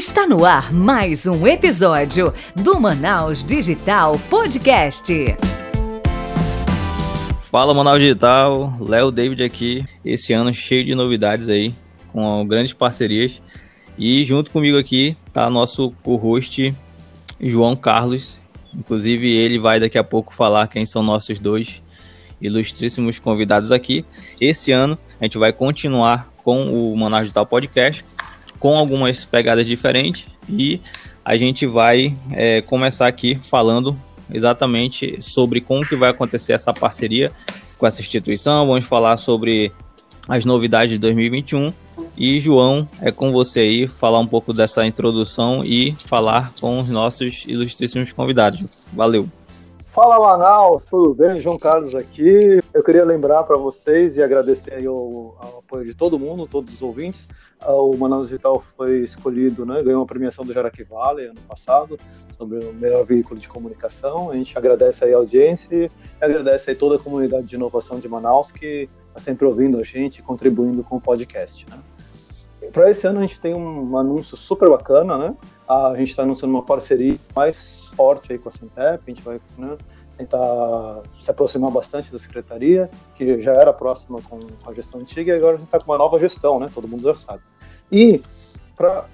Está no ar mais um episódio do Manaus Digital Podcast. Fala Manaus Digital, Léo David aqui. Esse ano cheio de novidades aí, com grandes parcerias. E junto comigo aqui tá nosso co-host João Carlos. Inclusive ele vai daqui a pouco falar quem são nossos dois ilustríssimos convidados aqui. Esse ano a gente vai continuar com o Manaus Digital Podcast com algumas pegadas diferentes e a gente vai é, começar aqui falando exatamente sobre como que vai acontecer essa parceria com essa instituição. Vamos falar sobre as novidades de 2021 e João, é com você aí falar um pouco dessa introdução e falar com os nossos ilustríssimos convidados. Valeu. Fala Manaus, tudo bem? João Carlos aqui. Eu queria lembrar para vocês e agradecer o, o, apoio de todo mundo, todos os ouvintes. Ah, o Manaus Digital foi escolhido, né, ganhou uma premiação do Jaraque Valley ano passado sobre o melhor veículo de comunicação. A gente agradece aí a audiência e agradece aí toda a comunidade de inovação de Manaus que está sempre ouvindo a gente, contribuindo com o podcast. Né? Para esse ano a gente tem um anúncio super bacana, né? A gente está anunciando uma parceria mais forte aí com a Sintep, a gente vai né, tentar se aproximar bastante da secretaria, que já era próxima com a gestão antiga, e agora a gente está com uma nova gestão, né? Todo mundo já sabe. E para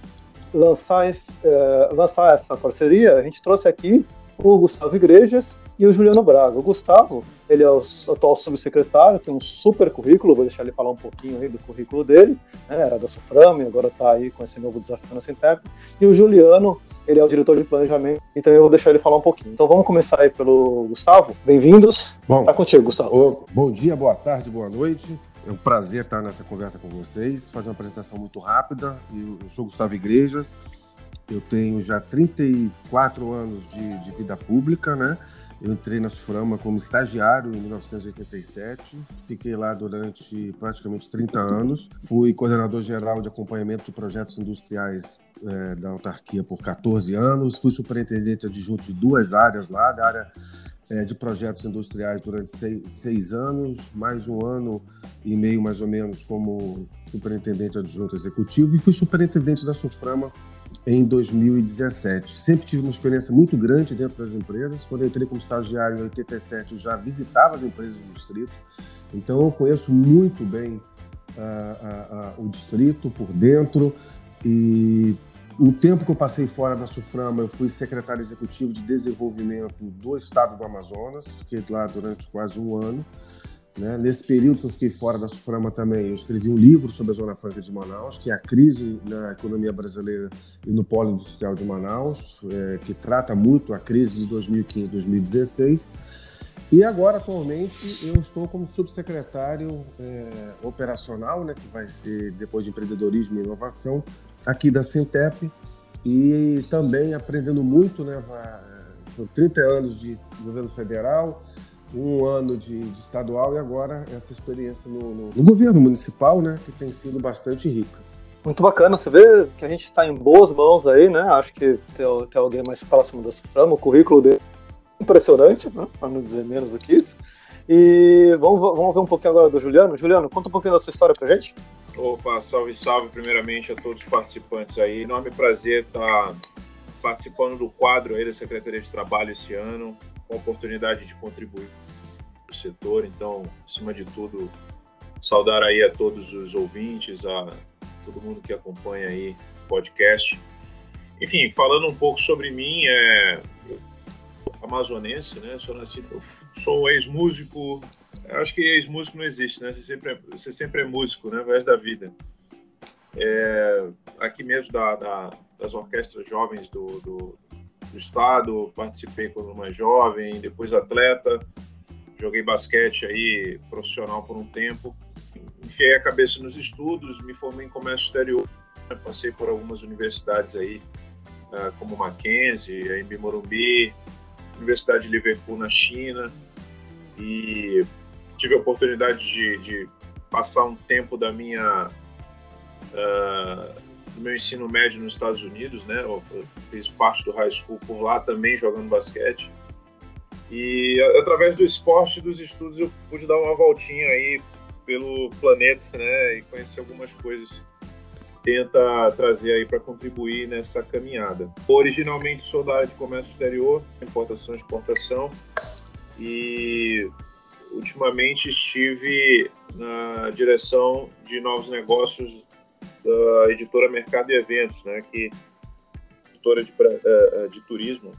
lançar, é, lançar essa parceria, a gente trouxe aqui o Gustavo Igrejas, e o Juliano Braga. O Gustavo, ele é o atual subsecretário, tem um super currículo, vou deixar ele falar um pouquinho aí do currículo dele, né, era da Suframe, agora está aí com esse novo desafio na Sintep. E o Juliano, ele é o diretor de planejamento, então eu vou deixar ele falar um pouquinho. Então vamos começar aí pelo Gustavo. Bem-vindos. Bom, tá contigo, Gustavo. bom dia, boa tarde, boa noite. É um prazer estar nessa conversa com vocês, fazer uma apresentação muito rápida. Eu sou Gustavo Igrejas, eu tenho já 34 anos de, de vida pública, né? Eu entrei na Suframa como estagiário em 1987, fiquei lá durante praticamente 30 anos. Fui coordenador geral de acompanhamento de projetos industriais é, da autarquia por 14 anos. Fui superintendente adjunto de duas áreas lá, da área é, de projetos industriais durante seis, seis, anos, mais um ano e meio mais ou menos como superintendente adjunto executivo e fui superintendente da Suframa em 2017. Sempre tive uma experiência muito grande dentro das empresas. Quando eu entrei como estagiário em 87, eu já visitava as empresas do distrito. Então eu conheço muito bem uh, uh, uh, o distrito por dentro e o tempo que eu passei fora da Suframa, eu fui secretário executivo de desenvolvimento do estado do Amazonas, fiquei lá durante quase um ano. Né? Nesse período que eu fiquei fora da Suframa também, eu escrevi um livro sobre a Zona Franca de Manaus, que é a crise na economia brasileira e no polo industrial de Manaus, é, que trata muito a crise de 2015 2016. E agora, atualmente, eu estou como subsecretário é, operacional, né, que vai ser depois de empreendedorismo e inovação, aqui da Sintep, e também aprendendo muito, né, são 30 anos de governo federal, um ano de, de estadual e agora essa experiência no, no, no, governo municipal, né, que tem sido bastante rica. Muito bacana, você vê que a gente está em boas mãos aí, né? Acho que tem, tem alguém mais próximo da Suframa, o currículo dele é impressionante, né? para não dizer menos do que isso. E vamos, vamos ver um pouquinho agora do Juliano. Juliano, conta um pouquinho da sua história pra gente. Opa, salve, salve primeiramente a todos os participantes aí. Enorme prazer estar participando do quadro aí da Secretaria de Trabalho esse ano, com a oportunidade de contribuir para o setor. Então, acima de tudo, saudar aí a todos os ouvintes, a todo mundo que acompanha aí o podcast. Enfim, falando um pouco sobre mim, é amazonense, né? Sou nascido, sou ex-músico. Acho que ex-músico não existe, né? Você sempre é, você sempre é músico, né? O resto da vida. É, aqui mesmo da, da, das orquestras jovens do, do, do estado, participei quando mais jovem, depois atleta, joguei basquete aí profissional por um tempo, enfiei a cabeça nos estudos, me formei em comércio exterior, né? passei por algumas universidades aí, uh, como Mackenzie, a Morumbi, Universidade de Liverpool na China, e tive a oportunidade de, de passar um tempo da minha uh, do meu ensino médio nos Estados Unidos, né? Eu fiz parte do high school por lá também jogando basquete. E através do esporte e dos estudos eu pude dar uma voltinha aí pelo planeta, né? E conhecer algumas coisas tenta trazer aí para contribuir nessa caminhada. Originalmente sou da área de comércio exterior, importação e exportação, e ultimamente estive na direção de novos negócios da editora Mercado e Eventos, né, que é editora de, eh, eh, de turismo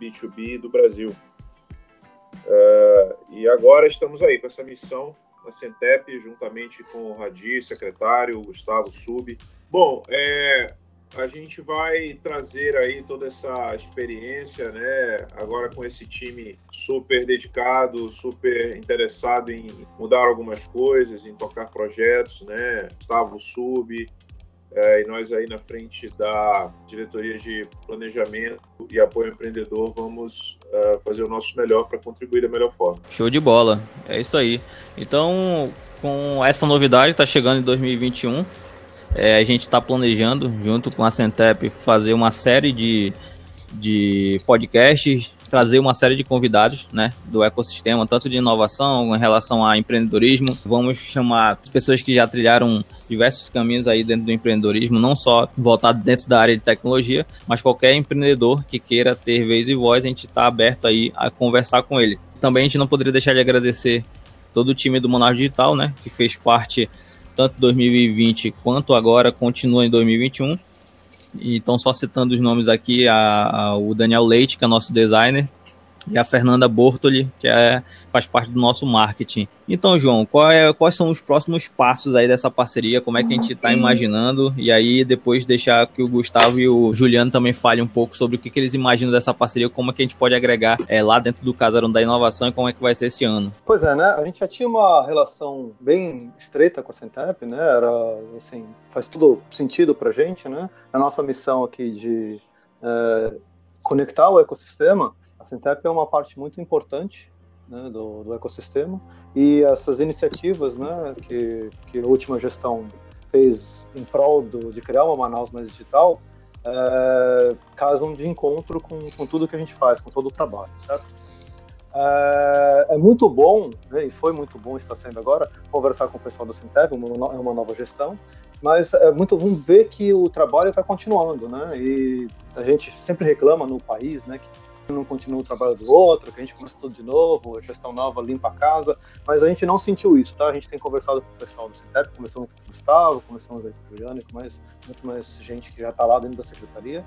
B2B do Brasil. Uh, e agora estamos aí com essa missão na Centep, juntamente com o Radi, secretário, o Gustavo Sub. Bom, é, a gente vai trazer aí toda essa experiência, né? Agora com esse time super dedicado, super interessado em mudar algumas coisas, em tocar projetos, né? Gustavo Sub, é, e nós aí na frente da diretoria de planejamento e apoio empreendedor vamos uh, fazer o nosso melhor para contribuir da melhor forma. Show de bola, é isso aí. Então, com essa novidade, está chegando em 2021. É, a gente está planejando, junto com a Centep, fazer uma série de, de podcasts, trazer uma série de convidados né, do ecossistema, tanto de inovação em relação a empreendedorismo. Vamos chamar pessoas que já trilharam diversos caminhos aí dentro do empreendedorismo, não só voltado dentro da área de tecnologia, mas qualquer empreendedor que queira ter vez e voz, a gente está aberto aí a conversar com ele. Também a gente não poderia deixar de agradecer todo o time do Manaus Digital, né, que fez parte tanto 2020 quanto agora continua em 2021. Então, só citando os nomes aqui, a, a, o Daniel Leite, que é nosso designer, e a Fernanda Bortoli, que é, faz parte do nosso marketing. Então, João, é, quais são os próximos passos aí dessa parceria? Como é que a gente está imaginando? E aí, depois deixar que o Gustavo e o Juliano também falem um pouco sobre o que, que eles imaginam dessa parceria, como é que a gente pode agregar é, lá dentro do Casarão da Inovação e como é que vai ser esse ano. Pois é, né? A gente já tinha uma relação bem estreita com a Centep, né? Era, assim, faz tudo sentido pra gente, né? A nossa missão aqui de é, conectar o ecossistema a Centep é uma parte muito importante né, do, do, ecossistema e essas iniciativas né, que, que a última gestão fez em prol do, de criar uma Manaus mais digital é, casam de encontro com, com tudo que a gente faz, com todo o trabalho, certo? É, é muito bom, né, e foi muito bom, está sendo agora, conversar com o pessoal do Sintep, uma, é uma nova gestão, mas é muito bom ver que o trabalho está continuando, né? E a gente sempre reclama no país, né, que não continua o trabalho do outro, que a gente começa tudo de novo, gestão nova limpa a casa, mas a gente não sentiu isso, tá? A gente tem conversado com o pessoal do Sintep, começamos com o Gustavo, começamos aí com o Juliano com mais, muito mais gente que já está lá dentro da secretaria,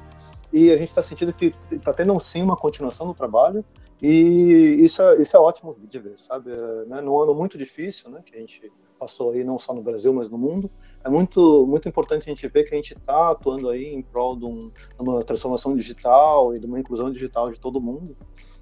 e a gente está sentindo que está tendo sim uma continuação do trabalho, e isso é, isso é ótimo de ver, sabe? É, né? Num ano muito difícil, né, que a gente passou aí não só no Brasil, mas no mundo. É muito, muito importante a gente ver que a gente está atuando aí em prol de, um, de, uma transformação digital e de uma inclusão digital de todo mundo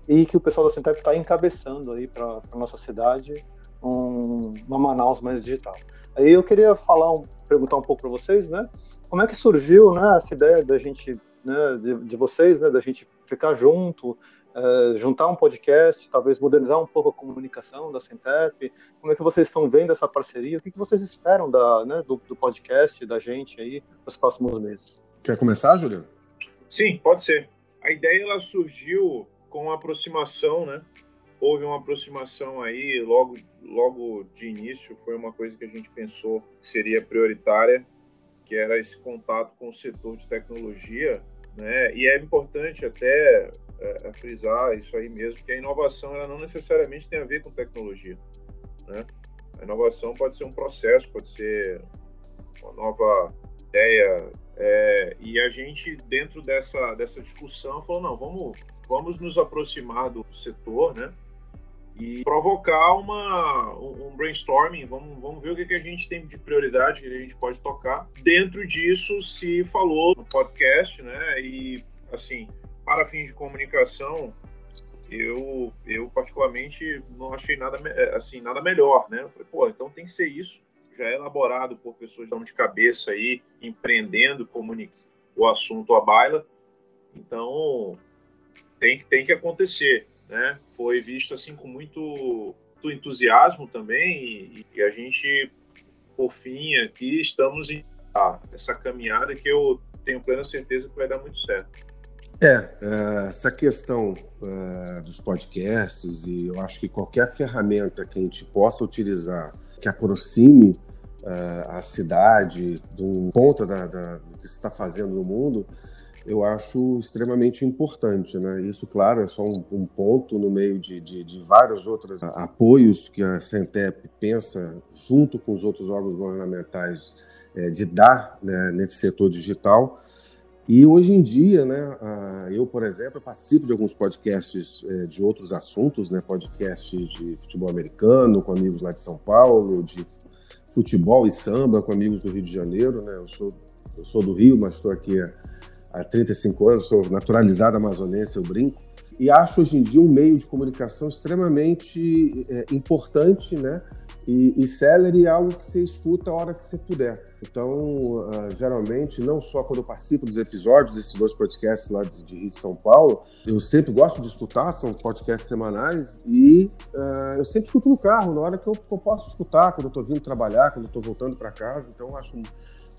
e que o pessoal da Centep está encabeçando aí para a nossa cidade um, uma Manaus mais digital. Aí eu queria falar, um, perguntar um pouco para vocês, né? Como é que surgiu, né, essa ideia da gente, né, de, de vocês, né, da gente ficar junto, uh, juntar um podcast, talvez modernizar um pouco a comunicação da Centep? Como é que vocês estão vendo essa parceria? O que, que vocês esperam da, né, do, do podcast, da gente aí, nos próximos meses? Quer começar, Juliano? Sim, pode ser. A ideia ela surgiu com a aproximação, né? Houve uma aproximação aí logo, logo de início, foi uma coisa que a gente pensou que seria prioritária, que era esse contato com o setor de tecnologia, né? E é importante até é, é, frisar isso aí mesmo, que a inovação ela não necessariamente tem a ver com tecnologia. Né? A inovação pode ser um processo, pode ser uma nova ideia. É, e a gente, dentro dessa, dessa discussão, falou: não, vamos, vamos nos aproximar do setor, né? E provocar uma, um brainstorming, vamos, vamos ver o que, que a gente tem de prioridade que a gente pode tocar. Dentro disso, se falou no podcast, né? E, assim, para fins de comunicação, eu, eu particularmente não achei nada é, assim nada melhor, né? Eu falei, pô, então tem que ser isso, já é elaborado por pessoas de cabeça aí, empreendendo, comunicando o assunto à baila. Então tem, tem que acontecer, né? Foi visto assim com muito, muito entusiasmo também e, e, a gente, por fim, aqui estamos em ah, essa caminhada que eu tenho plena certeza que vai dar muito certo. É, é, essa questão uh, dos podcasts, e eu acho que qualquer ferramenta que a gente possa utilizar que aproxime a cidade, de um ponto da, da, do que se está fazendo no mundo, eu acho extremamente importante. Né? Isso, claro, é só um, um ponto no meio de, de, de, vários outros apoios que a Centep pensa, junto com os outros órgãos governamentais, é, de dar né, nesse setor digital. E hoje em dia, né, eu, por exemplo, participo de alguns podcasts é, de outros assuntos, né, podcasts de futebol americano com amigos lá de São Paulo, de futebol e samba com amigos do Rio de Janeiro. Né, eu, sou, eu sou do Rio, mas estou aqui há 35 anos, sou naturalizado amazonense, eu brinco, e acho hoje em dia um meio de comunicação extremamente é, importante, né? E, e Celery é algo que você escuta a hora que você puder. Então, uh, geralmente, não só quando eu participo dos episódios desses dois podcasts lá de, de Rio de São Paulo, eu sempre gosto de escutar, são podcasts semanais, e uh, eu sempre escuto no carro, na hora que eu, que eu posso escutar, quando eu estou vindo trabalhar, quando eu estou voltando para casa. Então, eu acho um,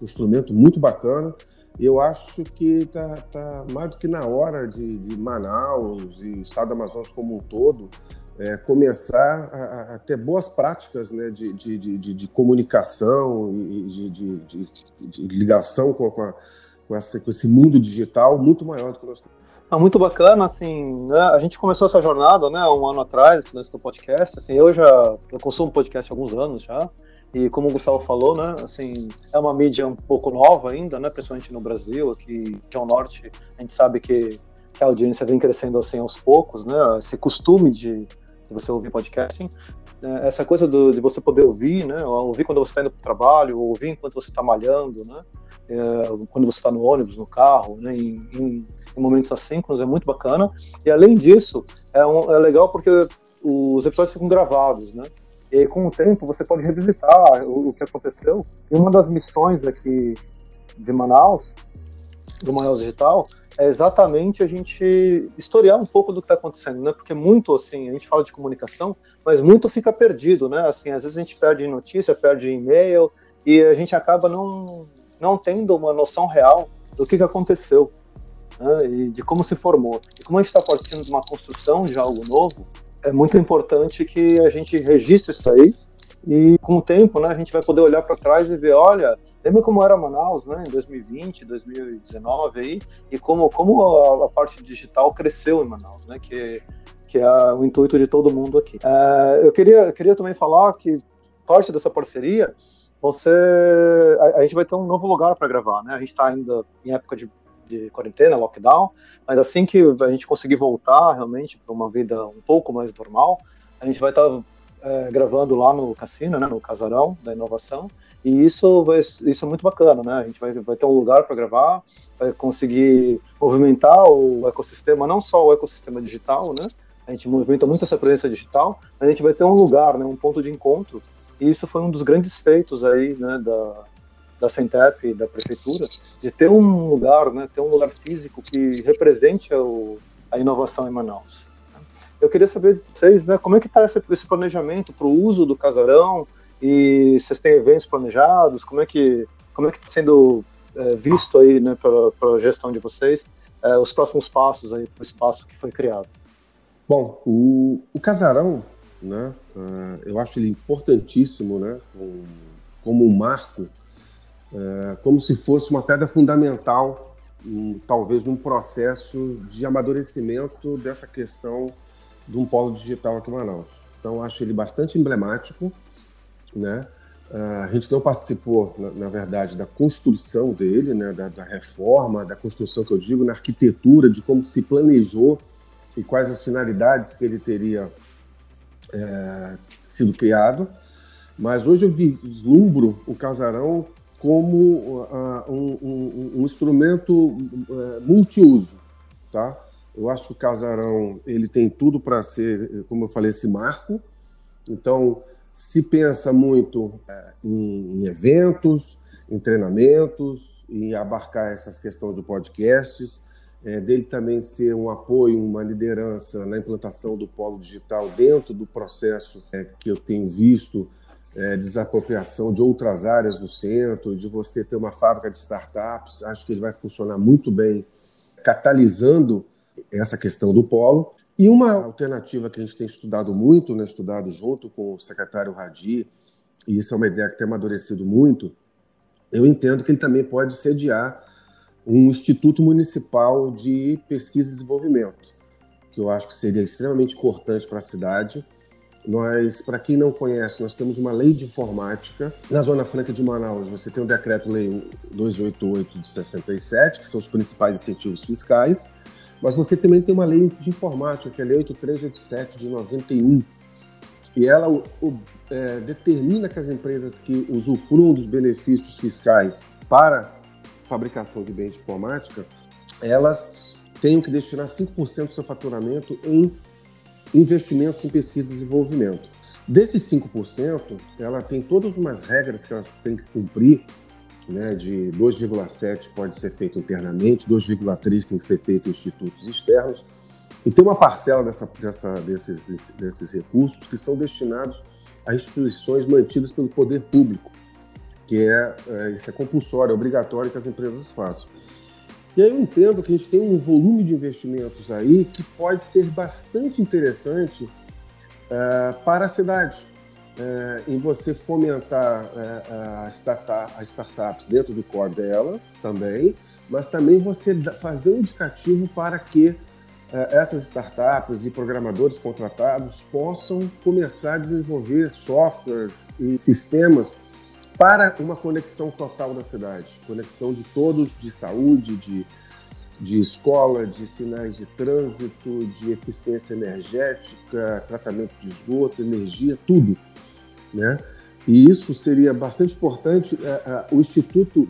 um instrumento muito bacana eu acho que está tá mais do que na hora de, de, Manaus e o estado do Amazonas como um todo é, começar a, a, ter boas práticas né, de, de, de, de comunicação e de, ligação com, com, a, com, essa, com, esse mundo digital muito maior do que nós temos. Ah, muito bacana, assim, né? a gente começou essa jornada, né, um ano atrás, nesse podcast, assim, eu já, eu consumo podcast há alguns anos já, e como o Gustavo falou, né, assim, é uma mídia um pouco nova ainda, né, principalmente no Brasil, aqui John Norte, a gente sabe que, que, a audiência vem crescendo assim aos poucos, né, esse costume de, de você ouvir podcasting, né, essa coisa do, de você poder ouvir, né, ouvir quando você está indo para o trabalho, ouvir enquanto você está malhando, né, é, quando você está no ônibus, no carro, né, em, em, momentos assíncronos, é muito bacana. E além disso, é, um, é legal porque os episódios ficam gravados, né? E com o tempo, você pode revisitar o, o que aconteceu. E uma das missões aqui de Manaus, do Manaus Digital, é exatamente a gente historiar um pouco do que está acontecendo, né? Porque muito, assim, a gente fala de comunicação, mas muito fica perdido, né? Assim, às vezes a gente perde notícia, perde e-mail, e a gente acaba não, não tendo uma noção real do que, que aconteceu, né? E de como se formou. E como a gente está partindo de uma construção de algo novo, é muito importante que a gente registre isso aí e com o tempo, né, a gente vai poder olhar para trás e ver, olha, lembra como era Manaus, né, em 2020, 2019 aí, e como como a, a parte digital cresceu em Manaus, né, que que é o intuito de todo mundo aqui. É, eu queria eu queria também falar que parte dessa parceria você a, a gente vai ter um novo lugar para gravar, né? A gente está ainda em época de de quarentena, lockdown, mas assim que a gente conseguir voltar realmente para uma vida um pouco mais normal, a gente vai estar tá, é, gravando lá no cassino, né, no casarão da inovação, e isso vai, isso é muito bacana, né? A gente vai, vai ter um lugar para gravar, vai conseguir movimentar o ecossistema, não só o ecossistema digital, né? A gente movimenta muito essa presença digital, mas a gente vai ter um lugar, né, um ponto de encontro. E isso foi um dos grandes feitos aí, né, da, da Centep da prefeitura, de ter um lugar, né, ter um lugar físico que represente o, a inovação em Manaus. Eu queria saber de vocês, né, como é que está esse, esse, planejamento para o uso do casarão e vocês têm eventos planejados, como é que como é que está sendo é, visto aí, né, para a gestão de vocês, é, os próximos passos aí para o espaço que foi criado? Bom, o, o casarão, né, uh, eu acho ele importantíssimo, né, como, um marco é, como se fosse uma pedra fundamental, um, talvez num processo de amadurecimento dessa questão de um polo digital aqui em Manaus. Então, acho ele bastante emblemático, né? Uh, a gente não participou, na, na, verdade, da construção dele, né, da, da, reforma, da construção que eu digo, na arquitetura, de como se planejou e quais as finalidades que ele teria é, sido criado. Mas hoje eu vislumbro o casarão como uh, um, um, um, instrumento uh, multiuso, tá? Eu acho que o casarão ele tem tudo para ser, como eu falei, esse marco. Então, se pensa muito uh, em, em, eventos, em treinamentos, em abarcar essas questões do podcasts, é, dele também ser um apoio, uma liderança na implantação do polo digital dentro do processo é, que eu tenho visto é, desapropriação de outras áreas do centro, de você ter uma fábrica de startups. Acho que ele vai funcionar muito bem, catalisando essa questão do polo. E uma alternativa que a gente tem estudado muito, né, estudado junto com o secretário Radi e isso é uma ideia que tem amadurecido muito, eu entendo que ele também pode sediar um Instituto Municipal de Pesquisa e Desenvolvimento, que eu acho que seria extremamente importante para a cidade. Nós, para quem não conhece, nós temos uma lei de informática. Na Zona Franca de Manaus, você tem o Decreto-Lei 288 de 67, que são os principais incentivos fiscais, mas você também tem uma lei de informática, que é a Lei 8387 de 91, e ela o, é, determina que as empresas que usufruam dos benefícios fiscais para fabricação de bens de informática, elas tenham que destinar 5% do seu faturamento em investimentos em pesquisa e desenvolvimento. Desses 5%, ela tem todas umas regras que elas têm que cumprir, né, de 2,7 pode ser feito internamente, 2,3 tem que ser feito em institutos externos, e tem uma parcela dessa, dessa, desses, desses recursos que são destinados a instituições mantidas pelo poder público, que é, é, isso é compulsório, é obrigatório que as empresas façam. E aí eu entendo que a gente tem um volume de investimentos aí que pode ser bastante interessante uh, para a cidade, uh, em você fomentar uh, as, startup, startups dentro do core delas também, mas também você fazer um indicativo para que essas startups e programadores contratados possam começar a desenvolver softwares e sistemas para uma conexão total da cidade, conexão de todos, de saúde, de, de escola, de sinais de trânsito, de eficiência energética, tratamento de esgoto, energia, tudo, né? E isso seria bastante importante. É, é, o instituto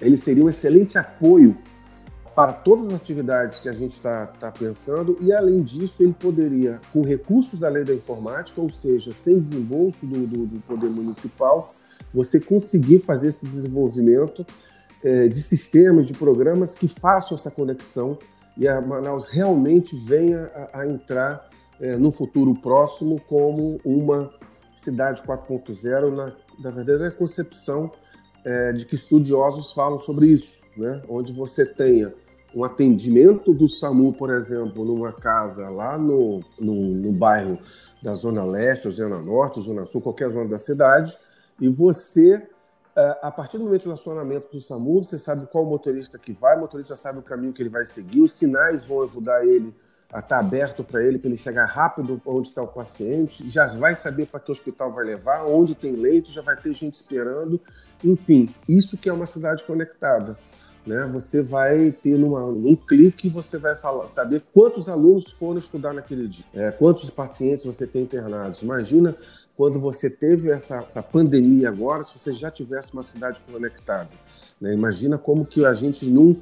ele seria um excelente apoio para todas as atividades que a gente está tá pensando e, além disso, ele poderia, com recursos da lei da informática, ou seja, sem desembolso do, do, do poder municipal, você conseguir fazer esse desenvolvimento é, de sistemas, de programas que façam essa conexão e a Manaus realmente venha a, a entrar no futuro próximo como uma cidade 4.0 na, na verdadeira concepção é, de que estudiosos falam sobre isso, né? onde você tenha um atendimento do SAMU, por exemplo, numa casa lá no, no, no bairro da Zona Leste, Zona Norte, Zona Sul, qualquer zona da cidade, e você, é, a partir do momento do acionamento do SAMU, você sabe qual motorista que vai, o motorista sabe o caminho que ele vai seguir, os sinais vão ajudar ele a estar aberto para ele, para ele chegar rápido onde está o paciente, já vai saber para que hospital vai levar, onde tem leito, já vai ter gente esperando. Enfim, isso que é uma cidade conectada. Né? Você vai ter numa, num clique, você vai falar, saber quantos alunos foram estudar naquele dia, é, quantos pacientes você tem internados. Imagina quando você teve essa, essa pandemia agora, se você já tivesse uma cidade conectada. Né? Imagina como que a gente não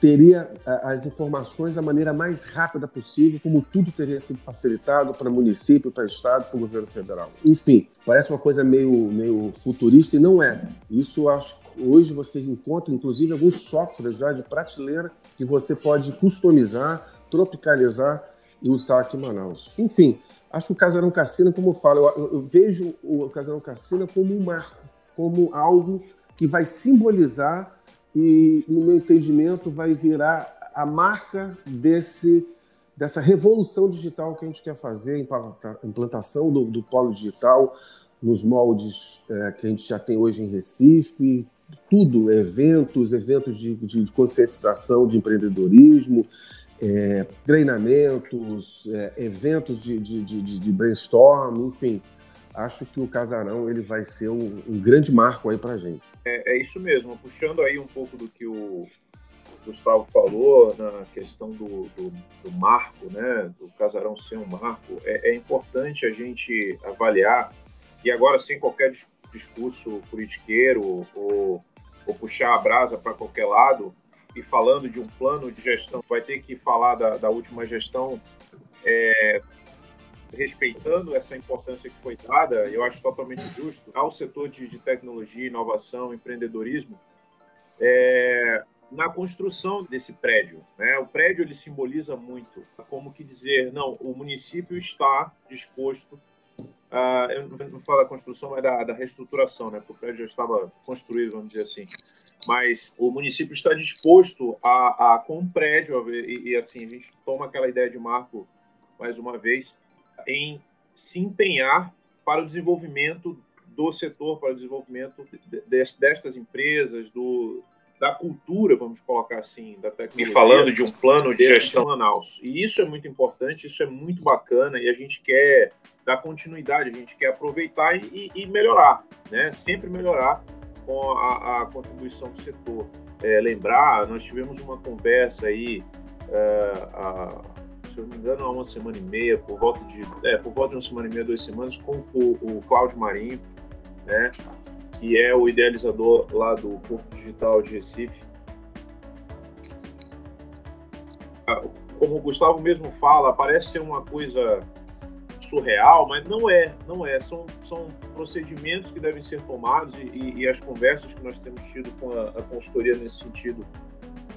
teria as informações da maneira mais rápida possível, como tudo teria sido facilitado para município, para estado, para o governo federal. Enfim, parece uma coisa meio, meio futurista e não é. Isso acho hoje você encontra inclusive alguns softwares já de prateleira que você pode customizar, tropicalizar e usar aqui em Manaus. Enfim, acho que o Casarão Cassina, como eu falo, eu, eu vejo o Casarão Cassina como um marco, como algo que vai simbolizar e, no meu entendimento, vai virar a marca desse dessa revolução digital que a gente quer fazer, implantação do, do polo digital nos moldes é, que a gente já tem hoje em Recife, tudo, eventos, eventos de, de, de conscientização de empreendedorismo, é, treinamentos, é, eventos de, de, de, de, brainstorm, enfim. Acho que o Casarão ele vai ser um, um grande marco aí para gente. É, é, isso mesmo. Puxando aí um pouco do que o Gustavo falou na questão do, do, do marco, né, do Casarão ser um marco, é, é, importante a gente avaliar e agora sem qualquer discurso politiqueiro ou, ou puxar a brasa para qualquer lado, e falando de um plano de gestão, vai ter que falar da, da última gestão é, respeitando essa importância que foi dada, eu acho totalmente justo, ao setor de, de tecnologia, inovação, empreendedorismo, é, na construção desse prédio. Né? O prédio ele simboliza muito, como que dizer, não, o município está disposto Uh, eu não falo da construção, mas da, da reestruturação, né? Porque o prédio já estava construído, vamos dizer assim. Mas o município está disposto a, a com o prédio, e, e, assim, a gente toma aquela ideia de marco, mais uma vez, em se empenhar para o desenvolvimento do setor para o desenvolvimento destas empresas, do, da cultura, vamos colocar assim, da tecnologia. E falando de um plano de gestão Manaus. E isso é muito importante, isso é muito bacana e a gente quer dar continuidade, a gente quer aproveitar e, e melhorar, né? Sempre melhorar com a, a contribuição do setor. É, lembrar, nós tivemos uma conversa aí, é, a, se eu não me engano, há uma semana e meia, por volta de, é, por volta de uma semana e meia, duas semanas, com o, o Cláudio Marinho, né? que é o idealizador lá do Porto Digital de Recife. Como o Gustavo mesmo fala, parece ser uma coisa surreal, mas não é, não é. São, são procedimentos que devem ser tomados e, e as conversas que nós temos tido com a, a consultoria nesse sentido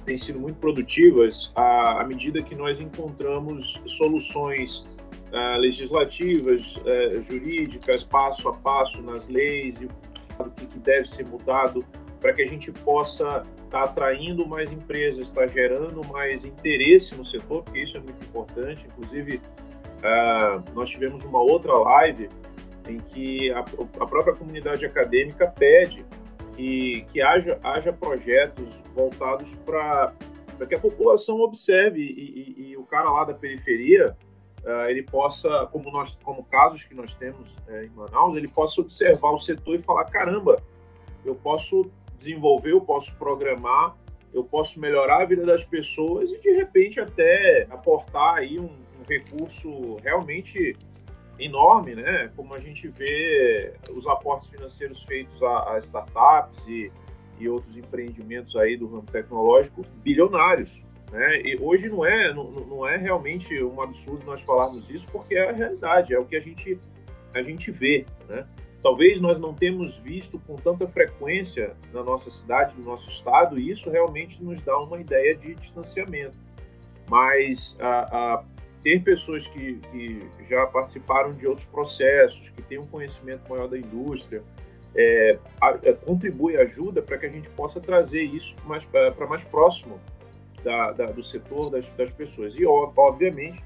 têm sido muito produtivas à, à medida que nós encontramos soluções uh, legislativas, uh, jurídicas, passo a passo nas leis e o que, deve ser mudado para que a gente possa estar tá atraindo mais empresas, estar tá gerando mais interesse no setor, porque isso é muito importante. Inclusive, uh, nós tivemos uma outra live em que a, a própria comunidade acadêmica pede que, que haja, haja projetos voltados para que a população observe e, e, e, o cara lá da periferia uh, ele possa, como nós, como casos que nós temos uh, em Manaus, ele possa observar o setor e falar caramba, eu posso desenvolver, eu posso programar, eu posso melhorar a vida das pessoas e de repente até aportar aí um, um recurso realmente enorme, né? Como a gente vê os aportes financeiros feitos a, a startups e, e outros empreendimentos aí do ramo tecnológico bilionários. Né? E hoje não é, não, não é realmente um absurdo nós falarmos isso, porque é a realidade, é o que a gente, a gente vê. Né? Talvez nós não temos visto com tanta frequência na nossa cidade, no nosso estado, e isso realmente nos dá uma ideia de distanciamento. Mas a, a ter pessoas que, que, já participaram de outros processos, que têm um conhecimento maior da indústria, é, a, a, contribui, ajuda para que a gente possa trazer isso para mais próximo da, da, do setor das, das pessoas. E, obviamente,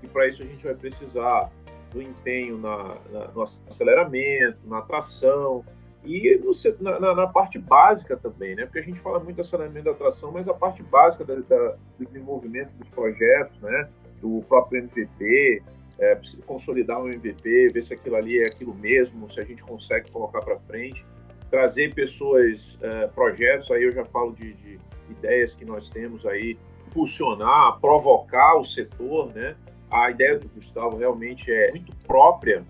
que para isso a gente vai precisar do empenho na, na, no aceleramento, na atração e no, na, na, parte básica também, né? Porque a gente fala muito do aceleramento da atração, mas a parte básica da, da, do desenvolvimento dos projetos, né? Do próprio MVP, é, consolidar um MVP, ver se aquilo ali é aquilo mesmo, se a gente consegue colocar para frente, trazer pessoas, é, projetos, aí eu já falo de, de ideias que nós temos aí, impulsionar, provocar o setor, né? A ideia do Gustavo realmente é muito própria,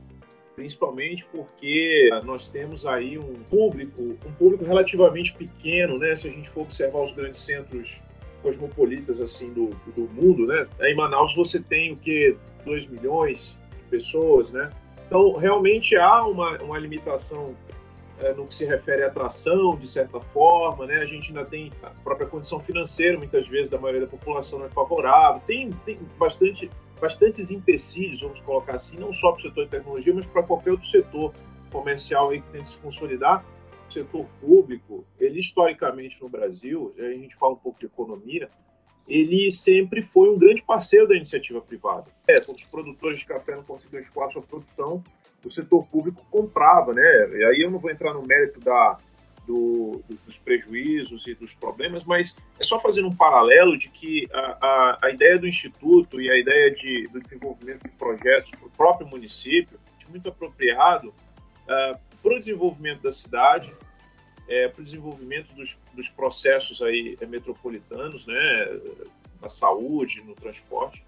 principalmente porque nós temos aí um público, um público relativamente pequeno, né? Se a gente for observar os grandes centros cosmopolitas assim do, do mundo, né? Em Manaus você tem o que 2 milhões de pessoas, né? Então realmente há uma, uma limitação é, no que se refere à atração, de certa forma, né? A gente ainda tem a própria condição financeira, muitas vezes, da maioria da população não é favorável. Tem, tem bastante, bastantes empecilhos, vamos colocar assim, não só para o setor de tecnologia, mas para qualquer outro setor comercial aí que tem que se consolidar. Setor público, ele historicamente no Brasil, a gente fala um pouco de economia, ele sempre foi um grande parceiro da iniciativa privada. É, quando os produtores de café não conseguiam escoar sua produção, o setor público comprava, né? E aí eu não vou entrar no mérito da, do, dos prejuízos e dos problemas, mas é só fazer um paralelo de que a, a, a ideia do Instituto e a ideia de, do desenvolvimento de projetos para o próprio município muito apropriado uh, para o desenvolvimento da cidade, é, para o desenvolvimento dos, dos processos aí é, metropolitanos, né, na saúde, no transporte,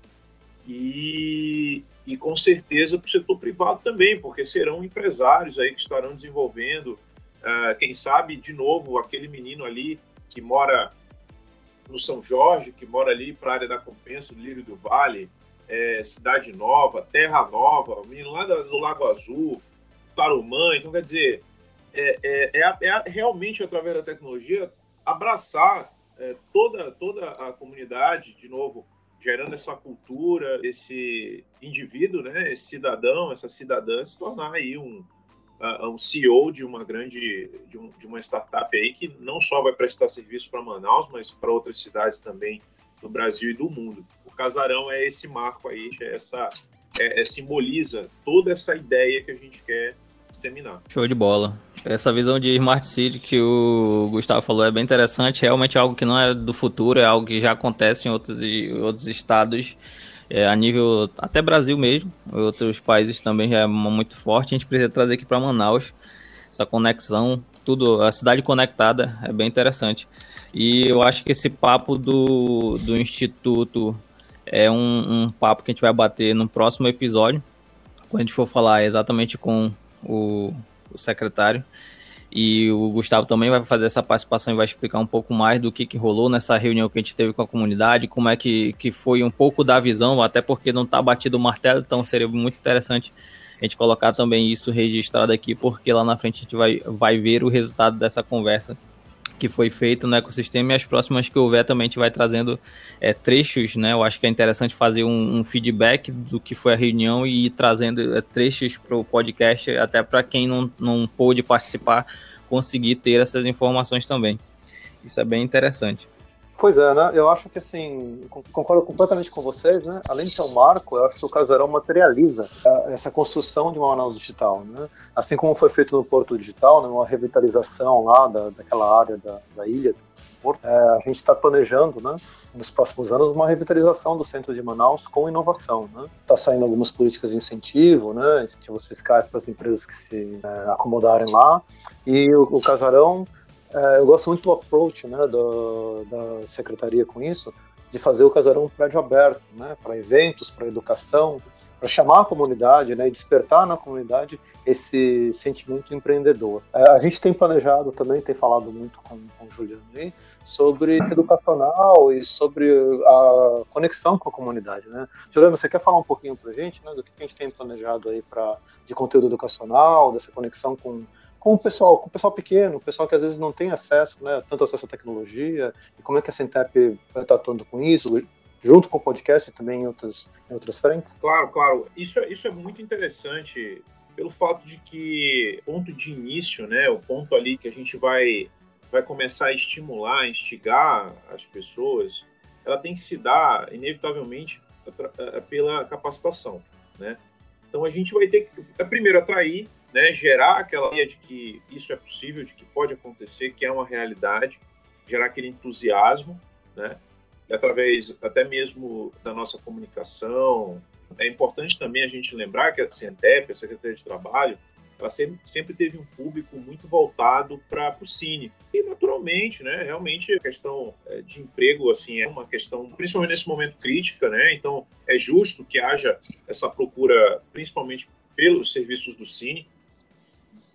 e, e com certeza para o setor privado também, porque serão empresários aí que estarão desenvolvendo, uh, quem sabe, de novo, aquele menino ali que mora no São Jorge, que mora ali para a área da Compensa, do Lírio do Vale, é, Cidade Nova, Terra Nova, o menino lá do Lago Azul, Tarumã, então quer dizer, é, é, é, é realmente através da tecnologia abraçar é, toda, toda a comunidade, de novo, gerando essa cultura, esse indivíduo, né, esse cidadão, essa cidadã se tornar aí um, um CEO de uma grande, de, um, de, uma startup aí que não só vai prestar serviço para Manaus, mas para outras cidades também do Brasil e do mundo. O Casarão é esse marco aí, é essa, é, é, simboliza toda essa ideia que a gente quer disseminar. Show de bola. Essa visão de Smart City que o Gustavo falou é bem interessante, realmente é algo que não é do futuro, é algo que já acontece em outros, em outros estados, é, a nível até Brasil mesmo, outros países também já é muito forte, a gente precisa trazer aqui para Manaus essa conexão, tudo, a cidade conectada é bem interessante. E eu acho que esse papo do, do Instituto é um, um papo que a gente vai bater no próximo episódio, quando a gente for falar exatamente com o, o secretário. E o Gustavo também vai fazer essa participação e vai explicar um pouco mais do que, que rolou nessa reunião que a gente teve com a comunidade, como é que, que foi um pouco da visão, até porque não está batido o martelo, então seria muito interessante a gente colocar também isso registrado aqui, porque lá na frente a gente vai, vai ver o resultado dessa conversa que foi feito no ecossistema e as próximas que houver também a gente vai trazendo é, trechos, né? Eu acho que é interessante fazer um, um feedback do que foi a reunião e ir trazendo é, trechos para o podcast, até para quem não, não pôde participar conseguir ter essas informações também. Isso é bem interessante. Pois é, né? Eu acho que assim, concordo completamente com vocês, né? Além de ser um marco, eu acho que o Casarão materializa é, essa construção de uma Manaus digital, né? Assim como foi feito no Porto Digital, né? uma revitalização lá da, daquela área da, da ilha do Porto, é, a gente está planejando, né? Nos próximos anos, uma revitalização do centro de Manaus com inovação, né? Está saindo algumas políticas de incentivo, né? Incentivos fiscais para as empresas que se é, acomodarem lá. E o, o Casarão eu gosto muito do approach né, do, da secretaria com isso, de fazer o casarão um prédio aberto, né, para eventos, para educação, para chamar a comunidade né, e despertar na comunidade esse sentimento empreendedor. É, a gente tem planejado também, tem falado muito com, com o Juliano aí, sobre educacional e sobre a conexão com a comunidade, né? Juliano, você quer falar um pouquinho para a gente, né, do que a gente tem planejado aí de conteúdo educacional, dessa conexão com com o pessoal, com o pessoal pequeno, o pessoal que às vezes não tem acesso, né, tanto acesso à tecnologia, e como é que a Centep estar atuando com isso, junto com o podcast e também em outras, em outras frentes? Claro, claro. Isso, é, isso é muito interessante pelo fato de que ponto de início, né, o ponto ali que a gente vai, vai começar a estimular, instigar as pessoas, ela tem que se dar, inevitavelmente, pela capacitação, né? Então a gente vai ter que, primeiro, atrair né, gerar aquela ideia de que isso é possível, de que pode acontecer, que é uma realidade, gerar aquele entusiasmo, né, e através até mesmo da nossa comunicação. É importante também a gente lembrar que a Centep, a Secretaria de Trabalho, ela sempre, sempre teve um público muito voltado para o Cine. E, naturalmente, né, realmente a questão é, de emprego assim, é uma questão, principalmente nesse momento, crítica. Né? Então, é justo que haja essa procura, principalmente pelos serviços do Cine.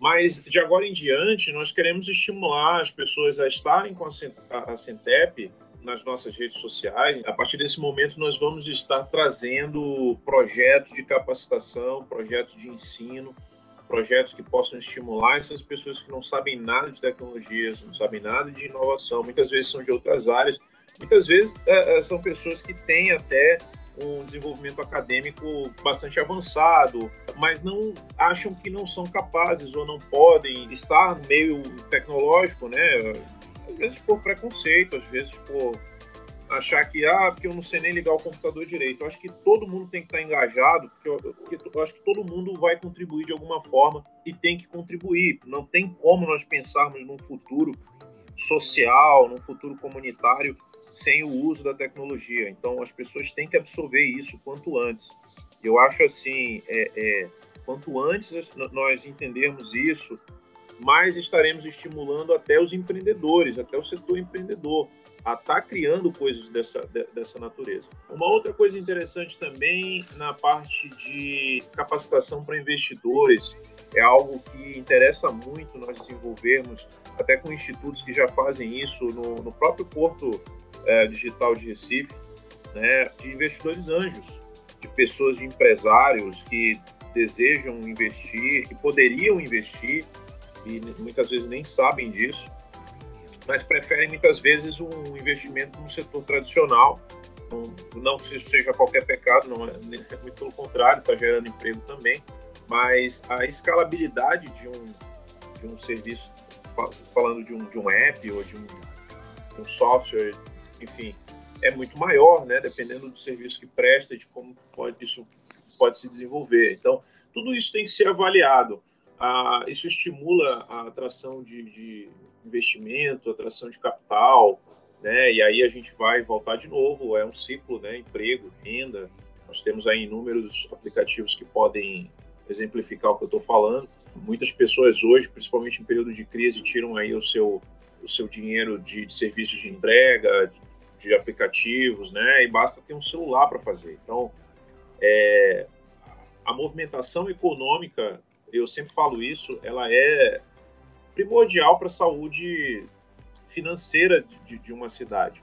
Mas de agora em diante, nós queremos estimular as pessoas a estarem com a Centep nas nossas redes sociais. A partir desse momento, nós vamos estar trazendo projetos de capacitação, projetos de ensino, projetos que possam estimular essas pessoas que não sabem nada de tecnologias, não sabem nada de inovação, muitas vezes são de outras áreas, muitas vezes é, são pessoas que têm até um desenvolvimento acadêmico bastante avançado, mas não acham que não são capazes ou não podem estar no meio tecnológico, né? Às vezes por preconceito, às vezes por achar que, ah, porque eu não sei nem ligar o computador direito. Eu acho que todo mundo tem que estar engajado, porque eu, porque eu acho que todo mundo vai contribuir de alguma forma e tem que contribuir. Não tem como nós pensarmos num futuro social, num futuro comunitário sem o uso da tecnologia. Então, as pessoas têm que absorver isso quanto antes. Eu acho assim, é, é, quanto antes nós entendermos isso, mais estaremos estimulando até os empreendedores, até o setor empreendedor, a estar tá criando coisas dessa, dessa natureza. Uma outra coisa interessante também na parte de capacitação para investidores, é algo que interessa muito nós desenvolvermos, até com institutos que já fazem isso no, no próprio Porto é, Digital de Recife, né, de investidores anjos, de pessoas, de empresários que desejam investir, que poderiam investir e muitas vezes nem sabem disso, mas preferem muitas vezes um investimento no setor tradicional. Não, não que isso seja qualquer pecado, não é, muito pelo contrário, está gerando emprego também, mas a escalabilidade de um, de um serviço, falando de um, de um app ou de um, de um software enfim, é muito maior, né? Dependendo do serviço que presta, de como pode, isso pode se desenvolver. Então, tudo isso tem que ser avaliado. ah, isso estimula a atração de, de investimento, atração de capital, né? E aí a gente vai voltar de novo, é um ciclo, né? Emprego, renda. Nós temos aí inúmeros aplicativos que podem exemplificar o que eu estou falando. Muitas pessoas hoje, principalmente em período de crise, tiram aí o seu o seu dinheiro de, de serviços de entrega, de, de, aplicativos, né? E basta ter um celular para fazer. Então, é, a movimentação econômica, eu sempre falo isso, ela é primordial para a saúde financeira de, de uma cidade.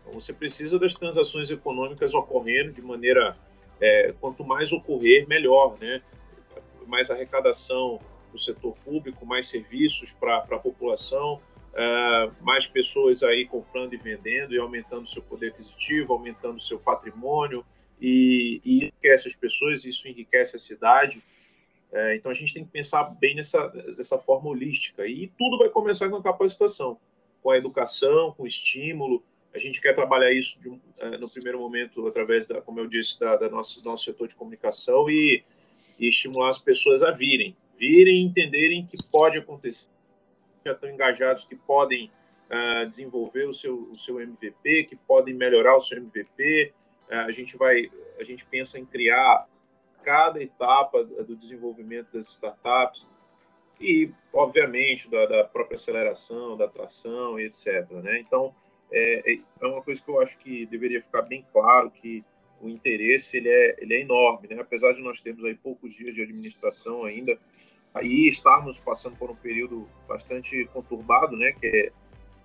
Então, você precisa das transações econômicas ocorrendo de maneira é, quanto mais ocorrer, melhor, né? Mais arrecadação do setor público, mais serviços para a população, uh, mais pessoas aí comprando e vendendo e aumentando seu poder aquisitivo, aumentando seu patrimônio e, e enriquece as pessoas, isso enriquece a cidade. Uh, então a gente tem que pensar bem nessa dessa forma holística e tudo vai começar com a capacitação com a educação, com o estímulo. A gente quer trabalhar isso uh, no primeiro momento através, da, como eu disse, da, da nosso, nosso setor de comunicação e, e estimular as pessoas a virem, virem e entenderem que pode acontecer. Já estão engajados que podem uh, desenvolver o seu, o seu MVP, que podem melhorar o seu MVP. Uh, eh, a gente vai, a gente pensa em criar cada etapa do desenvolvimento das startups, e, obviamente, da, da própria aceleração, da tração, etc. Né? Então, é, é, é uma coisa que eu acho que deveria ficar bem claro que o interesse ele é, ele é enorme, né? apesar de nós termos aí poucos dias de administração ainda, aí estarmos passando por um período bastante conturbado, né? que, é,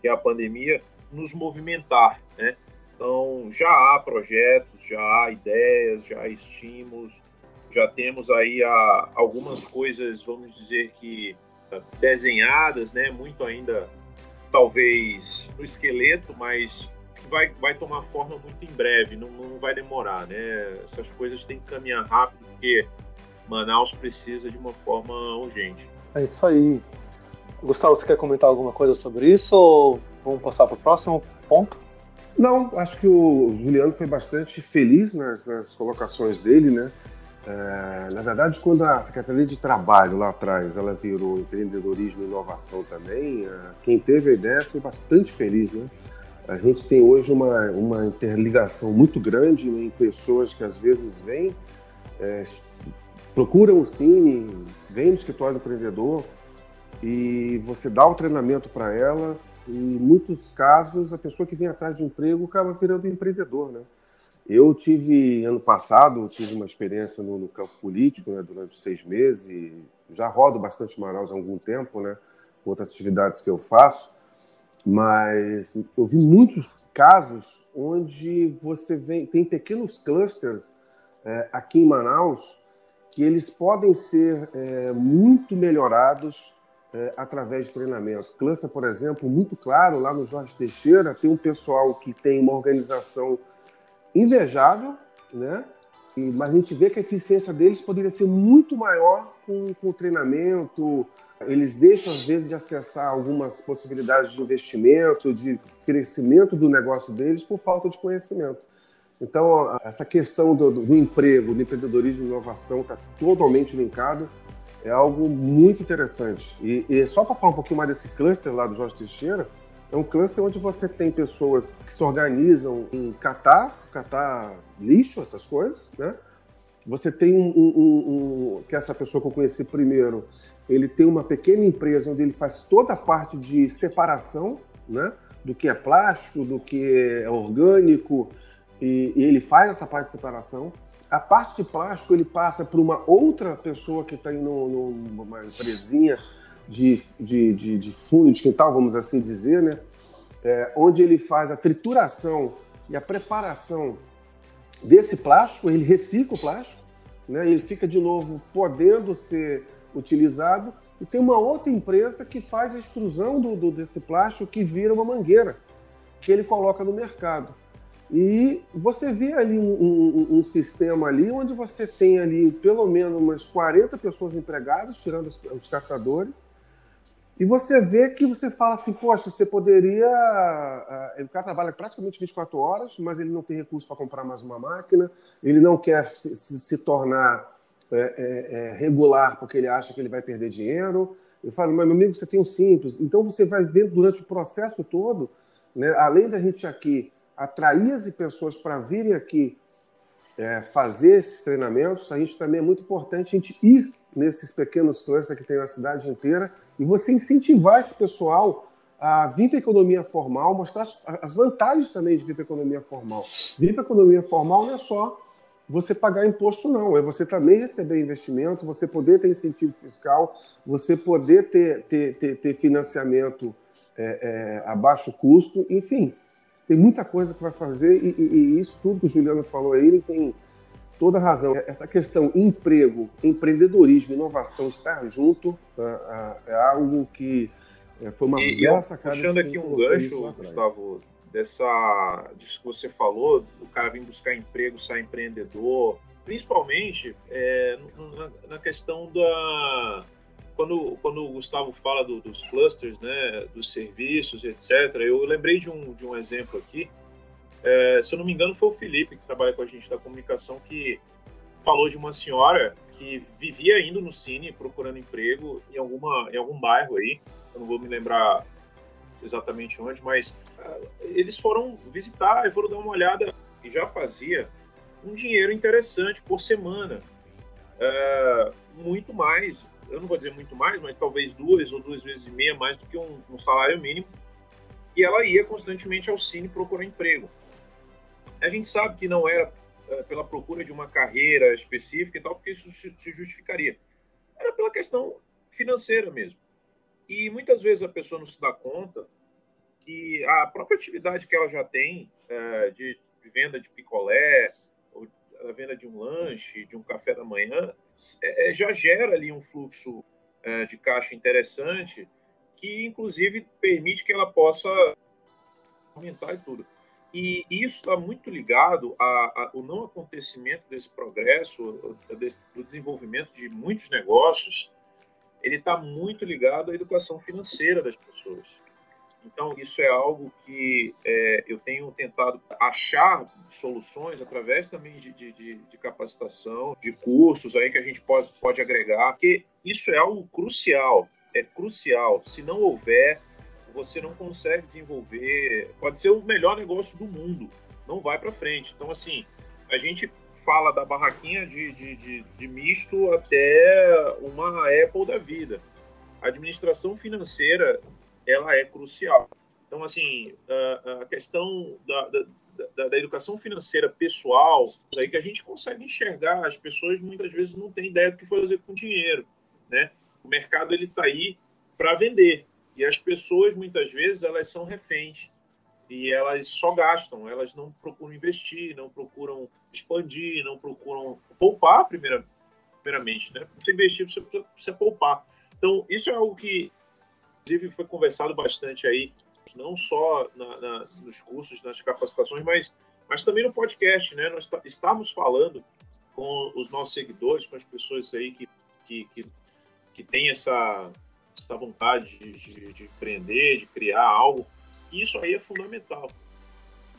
que é a pandemia, nos movimentar, né? Então, já há projetos, já há ideias, já há estímulos, já temos aí a, algumas coisas, vamos dizer que desenhadas, né? Muito ainda, talvez, no esqueleto, mas vai, vai tomar forma muito em breve, não, não vai demorar, né? Essas coisas têm que caminhar rápido, porque Manaus precisa de uma forma urgente. É isso aí. Gustavo, você quer comentar alguma coisa sobre isso ou vamos passar para o próximo ponto? Não, acho que o Juliano foi bastante feliz nas, nas colocações dele, né? É, na verdade, quando a Secretaria de Trabalho lá atrás ela virou empreendedorismo e inovação também, é, quem teve a ideia foi bastante feliz, né? A gente tem hoje uma, uma interligação muito grande né, em pessoas que às vezes vêm, é, procuram o Cine, vêm no escritório do empreendedor e você dá o treinamento para elas. E em muitos casos a pessoa que vem atrás de um emprego acaba virando empreendedor, né? Eu tive, ano passado, tive uma experiência no, no campo político, né, durante seis meses, já rodo bastante Manaus há algum tempo, né, outras atividades que eu faço, mas eu vi muitos casos onde você vem, tem pequenos clusters é, aqui em Manaus que eles podem ser é, muito melhorados é, através de treinamento. Cluster, por exemplo, muito claro, lá no Jorge Teixeira, tem um pessoal que tem uma organização invejável, né? E, mas a gente vê que a eficiência deles poderia ser muito maior com, com o treinamento. Eles deixam, às vezes, de acessar algumas possibilidades de investimento, de crescimento do negócio deles por falta de conhecimento. Então, essa questão do, do emprego, do empreendedorismo e inovação está totalmente linkado. É algo muito interessante. E, e só para falar um pouquinho mais desse cluster lá do Jorge Teixeira, é um cluster onde você tem pessoas que se organizam em catar, catar lixo, essas coisas, né? Você tem um, um, um, que essa pessoa que eu conheci primeiro, ele tem uma pequena empresa onde ele faz toda a parte de separação, né? Do que é plástico, do que é orgânico, e, e ele faz essa parte de separação. A parte de plástico ele passa para uma outra pessoa que está numa empresinha de, de, de, de, fundo de quintal, vamos assim dizer, né? É, onde ele faz a trituração e a preparação desse plástico, ele recicla o plástico, né? ele fica de novo podendo ser utilizado. E tem uma outra empresa que faz a extrusão do, do, desse plástico que vira uma mangueira, que ele coloca no mercado. E você vê ali um, um, um, sistema ali onde você tem ali pelo menos umas 40 pessoas empregadas, tirando os, os catadores, e você vê que você fala assim, poxa, você poderia. Uh, o cara trabalha praticamente 24 horas, mas ele não tem recurso para comprar mais uma máquina, ele não quer se, se, se tornar é, é, é, regular porque ele acha que ele vai perder dinheiro. Eu falo, mas meu amigo, você tem um simples. Então você vai ver durante o processo todo, né, além da gente aqui atrair as pessoas para virem aqui é, fazer esses treinamentos, a gente também é muito importante a gente ir nesses pequenos clusters que tem na cidade inteira e você incentivar esse pessoal a vir para a economia formal, mostrar as vantagens também de vir para a economia formal. Vir para a economia formal não é só você pagar imposto, não. É você também receber investimento, você poder ter incentivo fiscal, você poder ter, ter, ter, ter financiamento é, é, a baixo custo, enfim. Tem muita coisa que vai fazer e, e, e, isso tudo que o Juliano falou aí, ele tem toda razão. Essa questão emprego, empreendedorismo, inovação, estar junto é, é, é algo que é, foi uma e, bela sacada. Puxando aqui um gancho, Gustavo, dessa, disso que você falou, o cara vir buscar emprego, ser empreendedor, principalmente é, na, na, questão da quando, quando o Gustavo fala do, dos clusters, né, dos serviços, etc. Eu lembrei de um, de um exemplo aqui. É, se eu não me engano, foi o Felipe que trabalha com a gente da comunicação que falou de uma senhora que vivia indo no Cine procurando emprego em alguma em algum bairro aí. Eu não vou me lembrar exatamente onde, mas uh, eles foram visitar e foram dar uma olhada e já fazia um dinheiro interessante por semana. Uh, muito mais, eu não vou dizer muito mais, mas talvez duas ou duas vezes e meia mais do que um, um salário mínimo. E ela ia constantemente ao cine procurar emprego. A gente sabe que não era uh, pela procura de uma carreira específica e tal, porque isso se justificaria. Era pela questão financeira mesmo. E muitas vezes a pessoa não se dá conta que a própria atividade que ela já tem é, de, de, venda de picolé, ou a venda de um lanche, de um café da manhã, é, é, já gera ali um fluxo é, de caixa interessante, que inclusive permite que ela possa aumentar e tudo. E isso está muito ligado ao não acontecimento desse progresso, desse, do desenvolvimento de muitos negócios, ele está muito ligado à educação financeira das pessoas. Então, isso é algo que é, eu tenho tentado achar soluções através também de, de, de, capacitação, de cursos aí que a gente pode, pode agregar, porque isso é algo crucial, é crucial. Se não houver, você não consegue desenvolver, pode ser o melhor negócio do mundo, não vai para frente. Então, assim, a gente fala da barraquinha de, de, de, de misto até uma Apple da vida. A administração financeira ela é crucial. Então, assim, a, questão da, da, da, educação financeira pessoal, aí que a gente consegue enxergar, as pessoas muitas vezes não têm ideia do que fazer com dinheiro, né? O mercado ele está aí para vender e as pessoas muitas vezes elas são reféns e elas só gastam, elas não procuram investir, não procuram expandir, não procuram poupar primeira, primeiramente, né? Você investir, você precisa poupar. Então, isso é algo que, inclusive, foi conversado bastante aí, não só na, na, nos cursos, nas capacitações, mas, mas também no podcast, né? Nós estamos falando com os nossos seguidores, com as pessoas aí que, que, que, que têm essa, essa vontade de, de, de empreender, de criar algo isso aí é fundamental.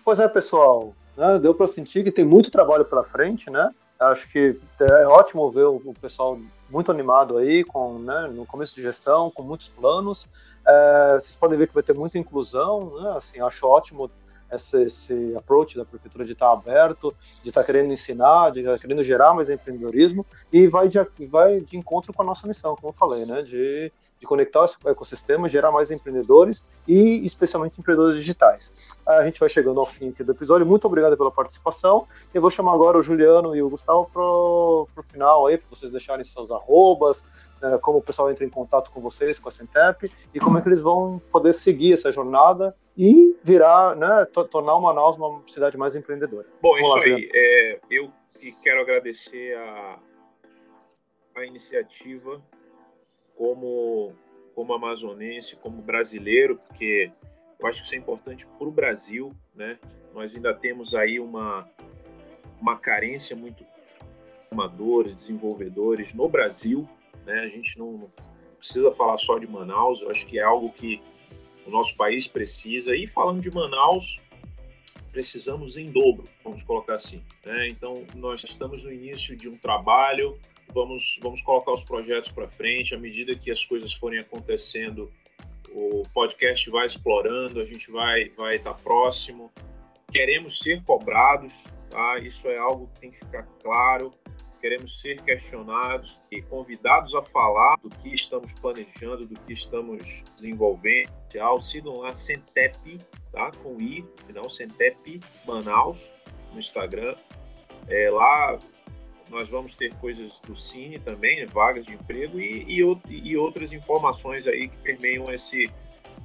Pois é, pessoal. Né? Deu para sentir que tem muito trabalho para frente, né? Acho que é ótimo ver o pessoal muito animado aí, com, né, no começo de gestão, com muitos planos. É, vocês podem ver que vai ter muita inclusão, né? Assim, acho ótimo esse, esse approach da prefeitura de estar aberto, de estar querendo ensinar, de estar querendo gerar mais empreendedorismo e vai de, vai de encontro com a nossa missão, como eu falei, né? De de conectar esse ecossistema, gerar mais empreendedores e especialmente empreendedores digitais. A gente vai chegando ao fim aqui do episódio. Muito obrigado pela participação. Eu vou chamar agora o Juliano e o Gustavo para o final aí, para vocês deixarem seus arrobas, né, como o pessoal entra em contato com vocês, com a Centep, e como é que eles vão poder seguir essa jornada e virar, né, tornar o Manaus uma cidade mais empreendedora. Bom, Vamos isso lá, aí. É, eu quero agradecer a, a iniciativa como, como amazonense, como brasileiro, porque eu acho que isso é importante para o Brasil, né? Nós ainda temos aí uma, uma carência muito amadores, desenvolvedores no Brasil, né? A gente não, não precisa falar só de Manaus, eu acho que é algo que o nosso país precisa. E falando de Manaus, precisamos em dobro, vamos colocar assim. Né? Então, nós estamos no início de um trabalho vamos, vamos colocar os projetos para frente. À medida que as coisas forem acontecendo, o podcast vai explorando, a gente vai estar vai tá próximo. Queremos ser cobrados, tá? Isso é algo que tem que ficar claro. Queremos ser questionados e convidados a falar do que estamos planejando, do que estamos desenvolvendo. Sigam lá Centep, tá? Com I, não Centep Manaus no Instagram. É, lá nós vamos ter coisas do Cine também, vagas de emprego e, e, e, outras informações aí que permeiam esse,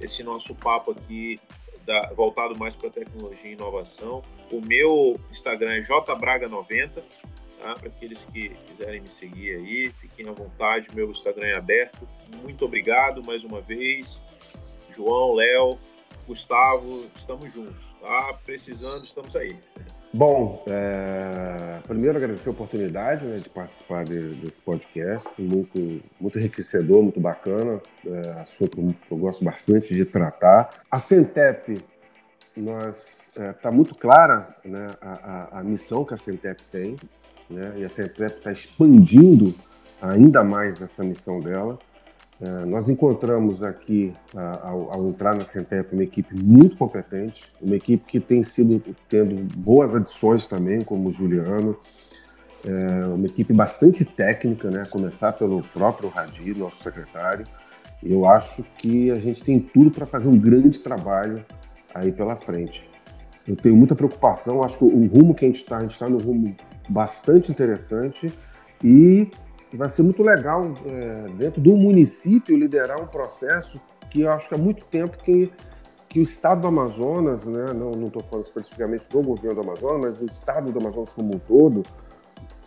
esse nosso papo aqui da, voltado mais para tecnologia e inovação. O meu Instagram é jbraga90, tá? para aqueles que quiserem me seguir aí, fiquem à vontade, meu Instagram é aberto. Muito obrigado mais uma vez, João, Léo, Gustavo, estamos juntos, tá? Precisando, estamos aí. Bom, é, primeiro agradecer a oportunidade né, de participar de, desse podcast, muito, muito enriquecedor, muito bacana, é, assunto que eu gosto bastante de tratar. A Centep, nós está é, tá muito clara né, a, a, a, missão que a Centep tem, né, e a Centep está expandindo ainda mais essa missão dela. É, nós encontramos aqui, ao, ao, entrar na Centep, uma equipe muito competente, uma equipe que tem sido tendo boas adições também, como o Juliano, é, uma equipe bastante técnica, né, começar pelo próprio Radi, nosso secretário. Eu acho que a gente tem tudo para fazer um grande trabalho aí pela frente. Eu tenho muita preocupação, acho que o rumo que a gente está, a gente está no rumo bastante interessante e e vai ser muito legal é, dentro do município liderar um processo que eu acho que há muito tempo que, que o Estado do Amazonas, né, não estou falando especificamente do governo do Amazonas, mas o Estado do Amazonas como um todo,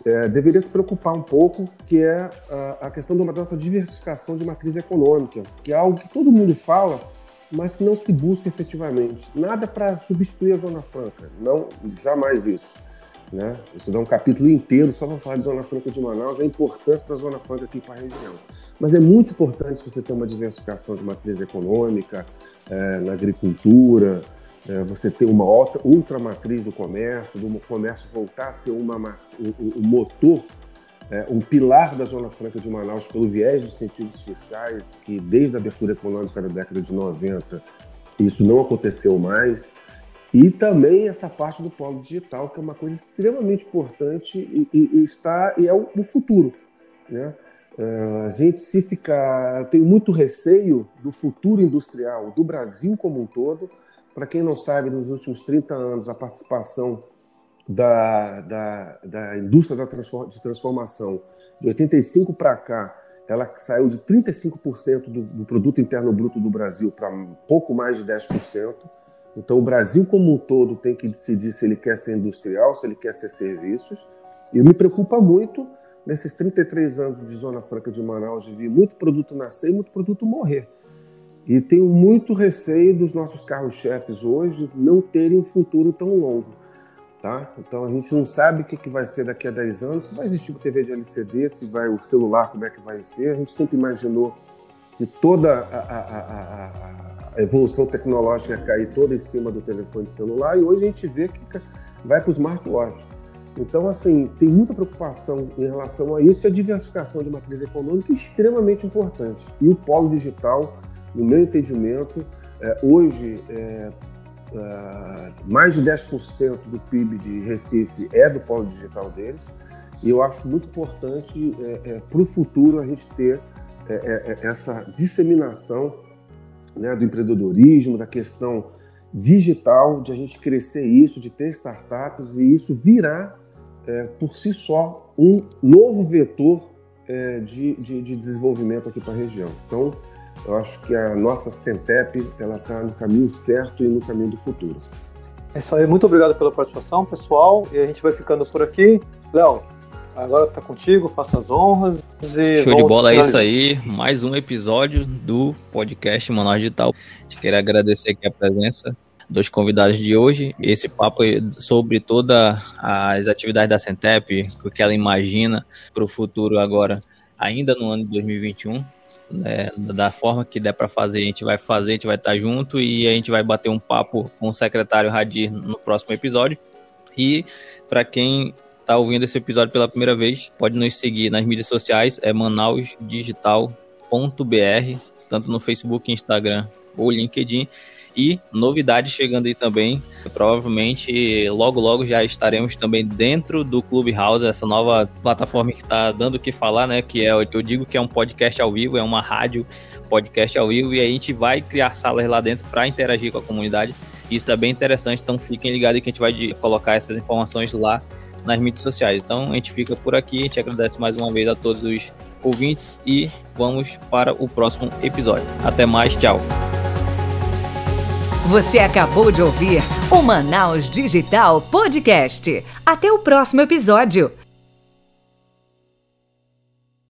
é, deveria se preocupar um pouco, que é a, a questão uma dessa diversificação de matriz econômica, que é algo que todo mundo fala, mas que não se busca efetivamente. Nada para substituir a Zona Franca, não, jamais isso. Né? Isso dá um capítulo inteiro só para falar de Zona Franca de Manaus, a importância da Zona Franca aqui para a região. Mas é muito importante você ter uma diversificação de matriz econômica, é, na agricultura, é, você ter uma outra, ultramatriz do comércio, do comércio voltar a ser uma, um, um motor, é, um pilar da Zona Franca de Manaus pelo viés dos sentidos fiscais, que desde a abertura econômica da década de 90 isso não aconteceu mais. E também essa parte do polo digital, que é uma coisa extremamente importante e, e, e está e é o, o futuro. Né? Uh, a gente se ficar. tem muito receio do futuro industrial do Brasil como um todo. Para quem não sabe, nos últimos 30 anos, a participação da, da, da indústria da transform, de transformação, de 85 para cá, ela saiu de 35% do, do produto interno bruto do Brasil para pouco mais de 10%. Então, o Brasil como um todo tem que decidir se ele quer ser industrial, se ele quer ser serviços. E me preocupa muito, nesses 33 anos de Zona Franca de Manaus, de ver muito produto nascer e muito produto morrer. E tenho muito receio dos nossos carros-chefes hoje não terem um futuro tão longo. Tá? Então a gente não sabe o que, vai ser daqui a 10 anos, se vai existir TV de LCD, se vai o celular, como é que vai ser. A gente sempre imaginou que toda a, a, a, a evolução tecnológica cair toda em cima do telefone celular e hoje a gente vê que vai para o smartwatch. Então, assim, tem muita preocupação em relação a isso e a diversificação de matriz econômica é extremamente importante. E o polo digital, no meu entendimento, é, hoje é, é, mais de 10% do PIB de Recife é do polo digital deles. E eu acho muito importante é, é, para o futuro a gente ter é, essa disseminação né, do empreendedorismo, da questão digital, de a gente crescer isso, de ter startups e isso virar é, por si só um novo vetor é, de, de, de, desenvolvimento aqui para a região. Então, eu acho que a nossa Centep ela está no caminho certo e no caminho do futuro. É isso aí, muito obrigado pela participação, pessoal. E a gente vai ficando por aqui. Léo, agora tá contigo, faça as honras. Show de bola, é isso aí. Mais um episódio do podcast Manaus Digital. Quero agradecer aqui a presença dos convidados de hoje. Esse papo sobre todas as atividades da Centep, o que ela imagina para o futuro agora, ainda no ano de 2021. Né, da forma que der para fazer, a gente vai fazer, a gente vai estar junto e a gente vai bater um papo com o secretário Radir no próximo episódio. E para quem está ouvindo esse episódio pela primeira vez, pode nos seguir nas mídias sociais, é manausdigital.br, tanto no Facebook, Instagram ou LinkedIn. E novidades chegando aí também. Provavelmente logo logo já estaremos também dentro do Clubhouse, essa nova plataforma que está dando o que falar, né? Que é eu digo que é um podcast ao vivo, é uma rádio podcast ao vivo, e a gente vai criar salas lá dentro para interagir com a comunidade. Isso é bem interessante, então fiquem ligados que a gente vai colocar essas informações lá nas mídias sociais. Então a gente fica por aqui, a gente agradece mais uma vez a todos os ouvintes e vamos para o próximo episódio. Até mais, tchau. Você acabou de ouvir o Manaus Digital Podcast. Até o próximo episódio.